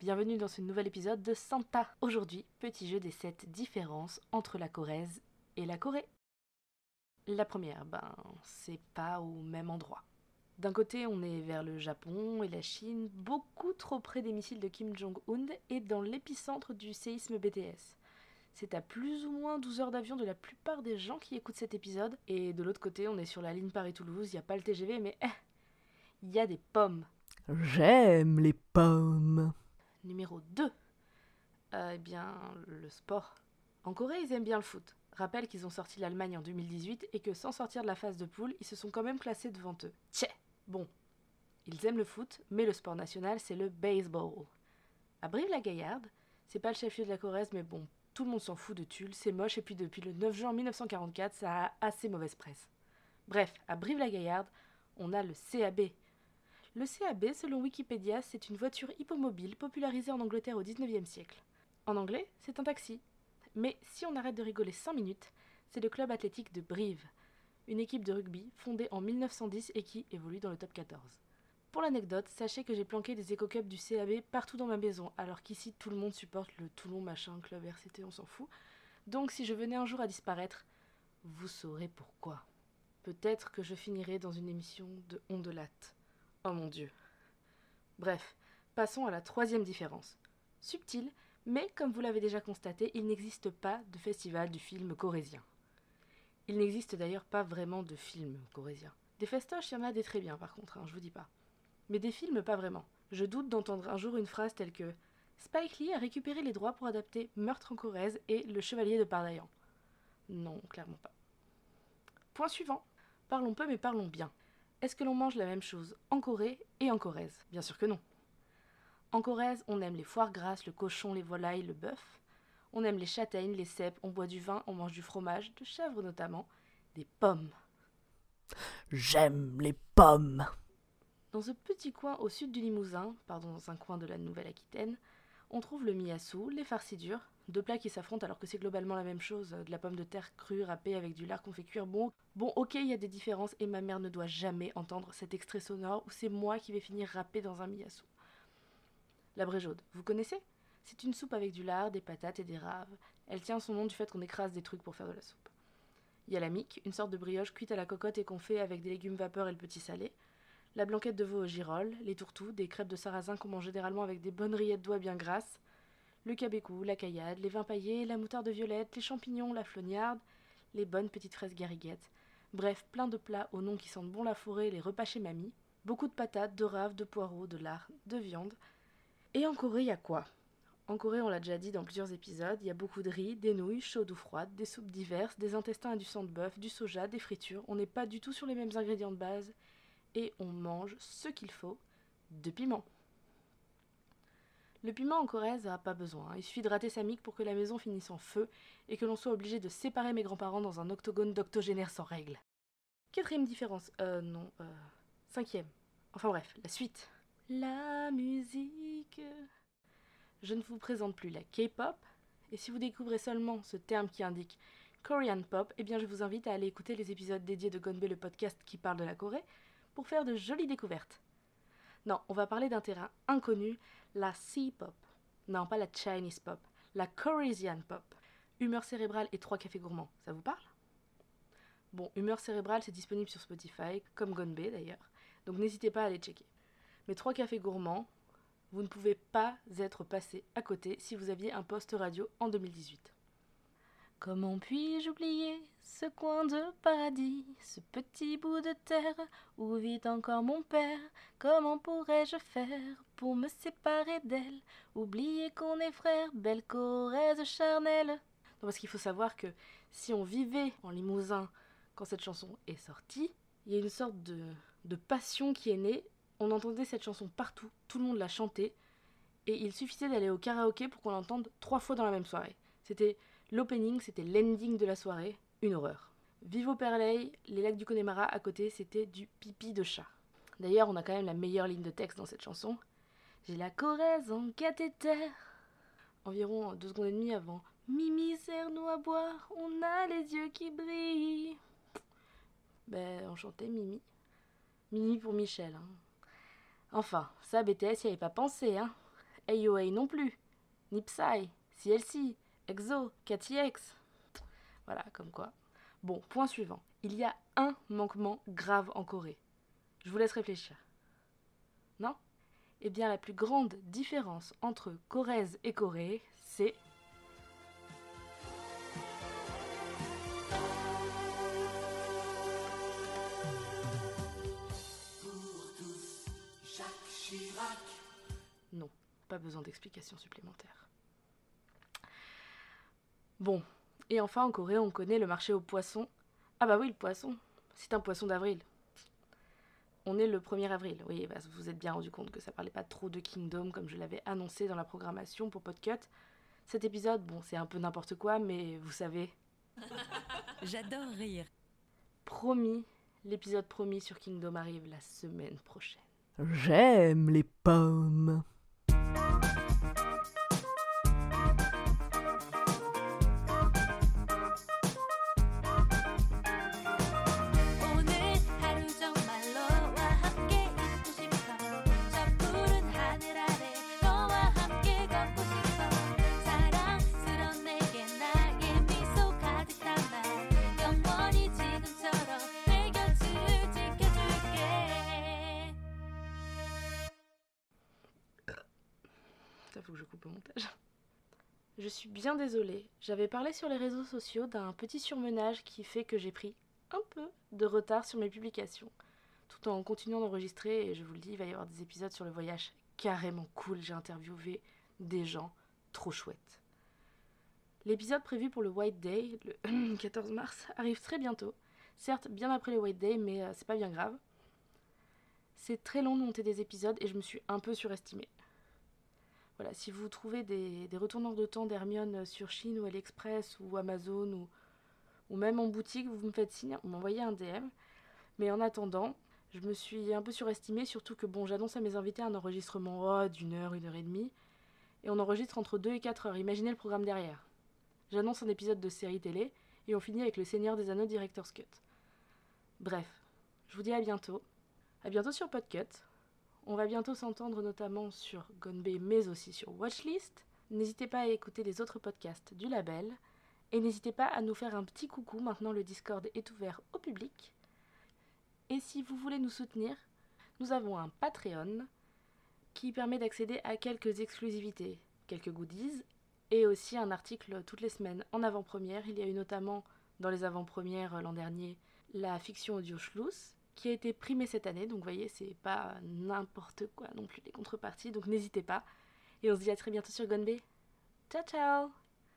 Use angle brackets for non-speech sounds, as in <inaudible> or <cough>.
Bienvenue dans ce nouvel épisode de Santa. Aujourd'hui, petit jeu des 7 différences entre la Corrèze et la Corée. La première, ben, c'est pas au même endroit. D'un côté, on est vers le Japon et la Chine, beaucoup trop près des missiles de Kim Jong-un et dans l'épicentre du séisme BTS. C'est à plus ou moins 12 heures d'avion de la plupart des gens qui écoutent cet épisode. Et de l'autre côté, on est sur la ligne Paris-Toulouse, il n'y a pas le TGV, mais eh, il y a des pommes. J'aime les pommes. Numéro 2. Euh, eh bien, le sport. En Corée, ils aiment bien le foot. Rappelle qu'ils ont sorti l'Allemagne en 2018 et que sans sortir de la phase de poule, ils se sont quand même placés devant eux. Tchè Bon, ils aiment le foot, mais le sport national, c'est le baseball. À Brive-la-Gaillarde, c'est pas le chef-lieu de la Corrèze, mais bon, tout le monde s'en fout de Tulle, c'est moche, et puis depuis le 9 juin 1944, ça a assez mauvaise presse. Bref, à Brive-la-Gaillarde, on a le CAB, le CAB, selon Wikipédia, c'est une voiture hippomobile popularisée en Angleterre au XIXe siècle. En anglais, c'est un taxi. Mais si on arrête de rigoler 5 minutes, c'est le club athlétique de Brive, une équipe de rugby fondée en 1910 et qui évolue dans le top 14. Pour l'anecdote, sachez que j'ai planqué des éco-cups du CAB partout dans ma maison, alors qu'ici tout le monde supporte le Toulon machin, club RCT, on s'en fout. Donc si je venais un jour à disparaître, vous saurez pourquoi. Peut-être que je finirai dans une émission de Ondelate. Oh mon Dieu. Bref, passons à la troisième différence. Subtile, mais comme vous l'avez déjà constaté, il n'existe pas de festival du film corésien. Il n'existe d'ailleurs pas vraiment de film corésien. Des festoches, il y en a des très bien par contre, hein, je vous dis pas. Mais des films, pas vraiment. Je doute d'entendre un jour une phrase telle que Spike Lee a récupéré les droits pour adapter Meurtre en Corrèze et Le Chevalier de Pardaillan. Non, clairement pas. Point suivant. Parlons peu mais parlons bien. Est-ce que l'on mange la même chose en Corée et en Corrèze? Bien sûr que non. En Corrèze, on aime les foires grasses, le cochon, les volailles, le bœuf. On aime les châtaignes, les cèpes, on boit du vin, on mange du fromage, de chèvre notamment, des pommes. J'aime les pommes. Dans ce petit coin au sud du Limousin, pardon, dans un coin de la Nouvelle-Aquitaine, on trouve le miassou, les farcis deux plats qui s'affrontent alors que c'est globalement la même chose, de la pomme de terre crue râpée avec du lard qu'on fait cuire. Bon, bon, ok, il y a des différences et ma mère ne doit jamais entendre cet extrait sonore où c'est moi qui vais finir râpé dans un miassou. La bréjaude, vous connaissez? C'est une soupe avec du lard, des patates et des raves. Elle tient son nom du fait qu'on écrase des trucs pour faire de la soupe. Il y a la mique, une sorte de brioche cuite à la cocotte et qu'on fait avec des légumes vapeur et le petit salé. La blanquette de veau au girolles, les tourtous, des crêpes de sarrasin qu'on mange généralement avec des bonnes rillettes d'oie bien grasses, le cabécou, la caillade, les vins paillés, la moutarde violette, les champignons, la flognarde, les bonnes petites fraises gariguettes. Bref, plein de plats au nom qui sentent bon la forêt, les repas chez mamie. Beaucoup de patates, de raves, de poireaux, de lard, de viande. Et en Corée, il y a quoi? En Corée, on l'a déjà dit dans plusieurs épisodes, il y a beaucoup de riz, des nouilles, chaudes ou froides, des soupes diverses, des intestins et du sang de bœuf, du soja, des fritures. On n'est pas du tout sur les mêmes ingrédients de base. Et on mange ce qu'il faut de piment. Le piment en Corrèze n'a pas besoin. Il suffit de rater sa mique pour que la maison finisse en feu et que l'on soit obligé de séparer mes grands-parents dans un octogone d'octogénaire sans règles. Quatrième différence. Euh, non. Euh, cinquième. Enfin bref, la suite. La musique. Je ne vous présente plus la K-pop. Et si vous découvrez seulement ce terme qui indique Korean pop, eh bien je vous invite à aller écouter les épisodes dédiés de Gonbe, le podcast qui parle de la Corée, pour faire de jolies découvertes. Non, on va parler d'un terrain inconnu, la C-pop. Non, pas la Chinese pop, la Corisian pop. Humeur cérébrale et trois cafés gourmands, ça vous parle? Bon, Humeur cérébrale, c'est disponible sur Spotify, comme Gonbe d'ailleurs, donc n'hésitez pas à aller checker. Mais trois cafés gourmands, vous ne pouvez pas être passé à côté si vous aviez un poste radio en 2018. Comment puis-je oublier ce coin de paradis, ce petit bout de terre où vit encore mon père? Comment pourrais-je faire pour me séparer d'elle? Oublier qu'on est frères, belle Corrèze charnelle parce qu'il faut savoir que si on vivait en Limousin quand cette chanson est sortie, il y a une sorte de, de passion qui est née. On entendait cette chanson partout, tout le monde la chantait, et il suffisait d'aller au karaoké pour qu'on l'entende trois fois dans la même soirée. C'était L'opening, c'était l'ending de la soirée, une horreur. Vivo Perley, les lacs du Connemara à côté, c'était du pipi de chat. D'ailleurs, on a quand même la meilleure ligne de texte dans cette chanson. J'ai la Corrèze en cathéter. Environ deux secondes et demie avant. Mimi, serre-nous à boire, on a les yeux qui brillent. Ben, enchanté, Mimi. Mimi pour Michel. Hein. Enfin, ça, BTS, y avait pas pensé, hein. AOA non plus, ni Psy, CLC, EXO, KTX. Voilà, comme quoi. Bon, point suivant. Il y a un manquement grave en Corée. Je vous laisse réfléchir. Non? Eh bien, la plus grande différence entre Corrèze et Corée, c'est Non, pas besoin d'explications supplémentaires. Bon, et enfin en Corée, on connaît le marché aux poissons. Ah bah oui, le poisson, c'est un poisson d'avril. On est le 1er avril, oui, bah, vous vous êtes bien rendu compte que ça parlait pas trop de Kingdom comme je l'avais annoncé dans la programmation pour Podcut. Cet épisode, bon, c'est un peu n'importe quoi, mais vous savez. <laughs> J'adore rire. Promis, l'épisode promis sur Kingdom arrive la semaine prochaine. J'aime les pommes. Faut que je coupe au montage. <laughs> Je suis bien désolée. J'avais parlé sur les réseaux sociaux d'un petit surmenage qui fait que j'ai pris un peu de retard sur mes publications. Tout en continuant d'enregistrer, et je vous le dis, il va y avoir des épisodes sur le voyage carrément cool. J'ai interviewé des gens trop chouettes. L'épisode prévu pour le White Day, le <clears throat> 14 mars, arrive très bientôt. Certes, bien après le White Day, mais euh, c'est pas bien grave. C'est très long de monter des épisodes et je me suis un peu surestimée. Voilà, si vous trouvez des, retourneurs de temps d'Hermione sur Chine ou AliExpress ou Amazon ou, ou même en boutique, vous me faites signe, vous m'envoyez un DM. Mais en attendant, je me suis un peu surestimée, surtout que bon, j'annonce à mes invités un enregistrement oh, d'une heure, une heure et demie. Et on enregistre entre 2 et 4 heures. Imaginez le programme derrière. J'annonce un épisode de série télé et on finit avec le Seigneur des Anneaux Director's Cut. Bref, je vous dis à bientôt. À bientôt sur Podcut. On va bientôt s'entendre notamment sur Gonbe mais aussi sur Watchlist. N'hésitez pas à écouter les autres podcasts du label. Et n'hésitez pas à nous faire un petit coucou, maintenant le Discord est ouvert au public. Et si vous voulez nous soutenir, nous avons un Patreon qui permet d'accéder à quelques exclusivités, quelques goodies, et aussi un article toutes les semaines en avant-première. Il y a eu notamment dans les avant-premières l'an dernier la fiction audio Schluss, qui a été primée cette année, donc vous voyez, c'est pas n'importe quoi non plus les contreparties, donc n'hésitez pas. Et on se dit à très bientôt sur Gonbe. Ciao ciao